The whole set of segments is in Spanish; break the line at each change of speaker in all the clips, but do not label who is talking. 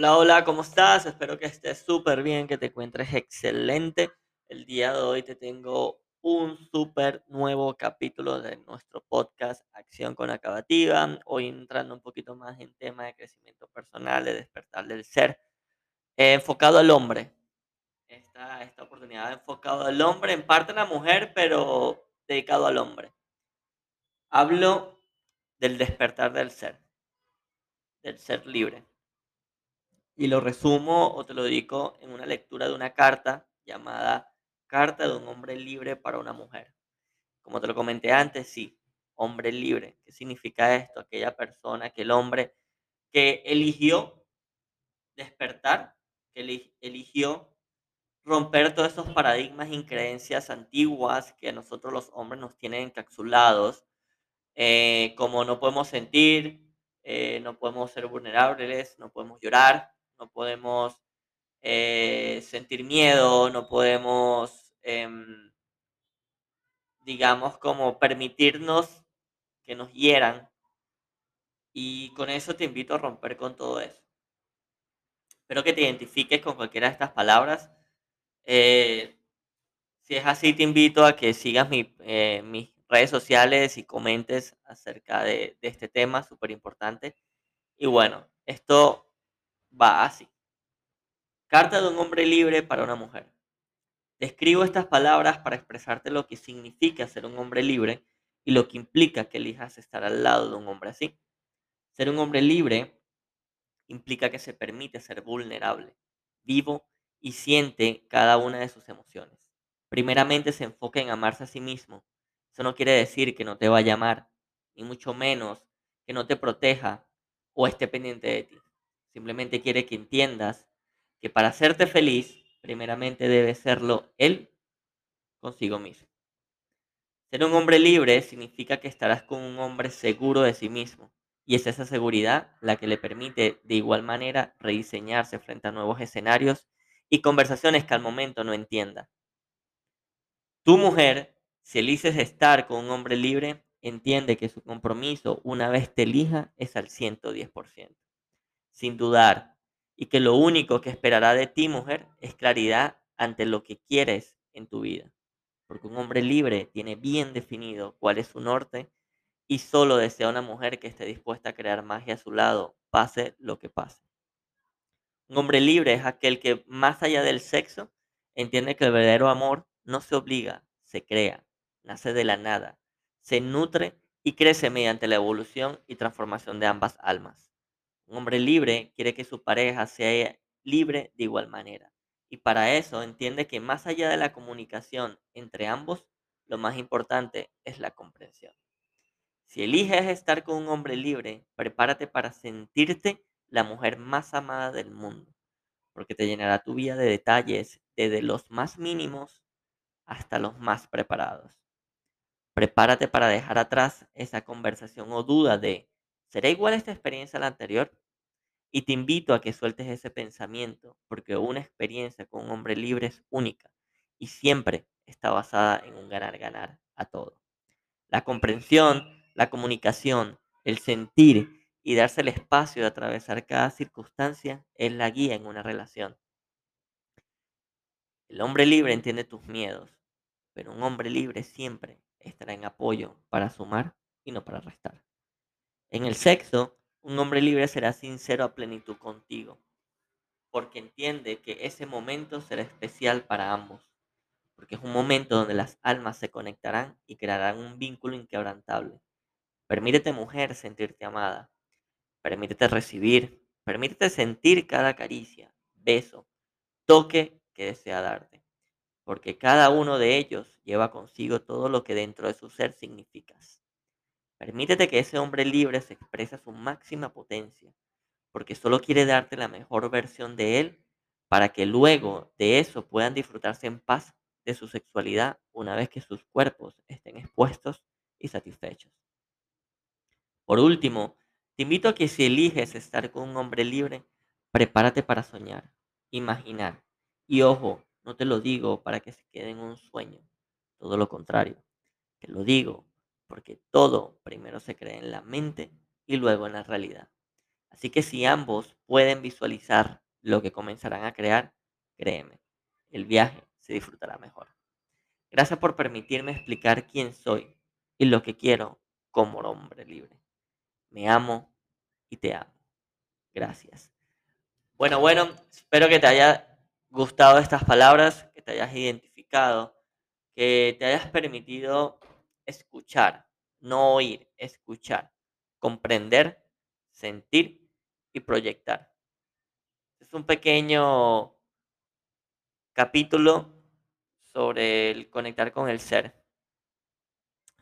Hola, hola, ¿cómo estás? Espero que estés súper bien, que te encuentres excelente. El día de hoy te tengo un súper nuevo capítulo de nuestro podcast Acción con Acabativa. Hoy entrando un poquito más en tema de crecimiento personal, de despertar del ser, eh, enfocado al hombre. Esta, esta oportunidad enfocado al hombre, en parte a la mujer, pero dedicado al hombre. Hablo del despertar del ser, del ser libre. Y lo resumo o te lo dedico en una lectura de una carta llamada Carta de un hombre libre para una mujer. Como te lo comenté antes, sí, hombre libre. ¿Qué significa esto? Aquella persona, aquel hombre que eligió despertar, que eligió romper todos esos paradigmas y creencias antiguas que a nosotros los hombres nos tienen encapsulados, eh, como no podemos sentir, eh, no podemos ser vulnerables, no podemos llorar, no podemos eh, sentir miedo, no podemos, em, digamos, como permitirnos que nos hieran. Y con eso te invito a romper con todo eso. Espero que te identifiques con cualquiera de estas palabras. Eh, si es así, te invito a que sigas eh, mis redes sociales y comentes acerca de, de este tema súper importante. Y bueno, esto va así. Carta de un hombre libre para una mujer. Escribo estas palabras para expresarte lo que significa ser un hombre libre y lo que implica que elijas estar al lado de un hombre así. Ser un hombre libre implica que se permite ser vulnerable, vivo y siente cada una de sus emociones. Primeramente se enfoca en amarse a sí mismo. Eso no quiere decir que no te va a llamar, ni mucho menos que no te proteja o esté pendiente de ti. Simplemente quiere que entiendas que para hacerte feliz, primeramente debe serlo él consigo mismo. Ser un hombre libre significa que estarás con un hombre seguro de sí mismo, y es esa seguridad la que le permite de igual manera rediseñarse frente a nuevos escenarios y conversaciones que al momento no entienda. Tu mujer, si eliges estar con un hombre libre, entiende que su compromiso, una vez te elija, es al 110%. Sin dudar, y que lo único que esperará de ti, mujer, es claridad ante lo que quieres en tu vida. Porque un hombre libre tiene bien definido cuál es su norte y solo desea una mujer que esté dispuesta a crear magia a su lado, pase lo que pase. Un hombre libre es aquel que, más allá del sexo, entiende que el verdadero amor no se obliga, se crea, nace de la nada, se nutre y crece mediante la evolución y transformación de ambas almas. Un hombre libre quiere que su pareja sea libre de igual manera. Y para eso entiende que más allá de la comunicación entre ambos, lo más importante es la comprensión. Si eliges estar con un hombre libre, prepárate para sentirte la mujer más amada del mundo, porque te llenará tu vida de detalles desde los más mínimos hasta los más preparados. Prepárate para dejar atrás esa conversación o duda de ¿Será igual esta experiencia a la anterior? Y te invito a que sueltes ese pensamiento, porque una experiencia con un hombre libre es única y siempre está basada en un ganar-ganar a todo. La comprensión, la comunicación, el sentir y darse el espacio de atravesar cada circunstancia es la guía en una relación. El hombre libre entiende tus miedos, pero un hombre libre siempre estará en apoyo para sumar y no para restar. En el sexo, un hombre libre será sincero a plenitud contigo, porque entiende que ese momento será especial para ambos, porque es un momento donde las almas se conectarán y crearán un vínculo inquebrantable. Permítete, mujer, sentirte amada. Permítete recibir, permítete sentir cada caricia, beso, toque que desea darte, porque cada uno de ellos lleva consigo todo lo que dentro de su ser significas. Permítete que ese hombre libre se exprese a su máxima potencia, porque solo quiere darte la mejor versión de él para que luego de eso puedan disfrutarse en paz de su sexualidad una vez que sus cuerpos estén expuestos y satisfechos. Por último, te invito a que si eliges estar con un hombre libre, prepárate para soñar, imaginar. Y ojo, no te lo digo para que se quede en un sueño, todo lo contrario, te lo digo porque todo primero se cree en la mente y luego en la realidad. Así que si ambos pueden visualizar lo que comenzarán a crear, créeme, el viaje se disfrutará mejor. Gracias por permitirme explicar quién soy y lo que quiero como hombre libre. Me amo y te amo. Gracias. Bueno, bueno, espero que te haya gustado estas palabras, que te hayas identificado, que te hayas permitido escuchar, no oír, escuchar, comprender, sentir y proyectar. Es un pequeño capítulo sobre el conectar con el ser,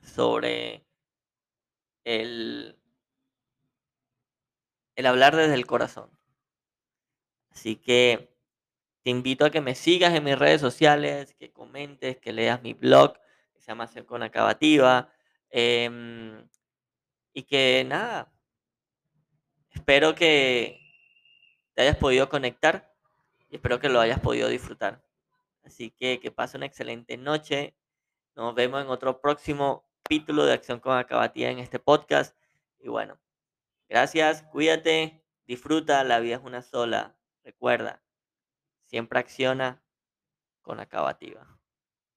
sobre el, el hablar desde el corazón. Así que te invito a que me sigas en mis redes sociales, que comentes, que leas mi blog, se llama con Acabativa. Em, y que nada, espero que te hayas podido conectar y espero que lo hayas podido disfrutar. Así que que pase una excelente noche. Nos vemos en otro próximo capítulo de Acción con Acabatía en este podcast. Y bueno, gracias, cuídate, disfruta, la vida es una sola. Recuerda, siempre acciona con Acabativa.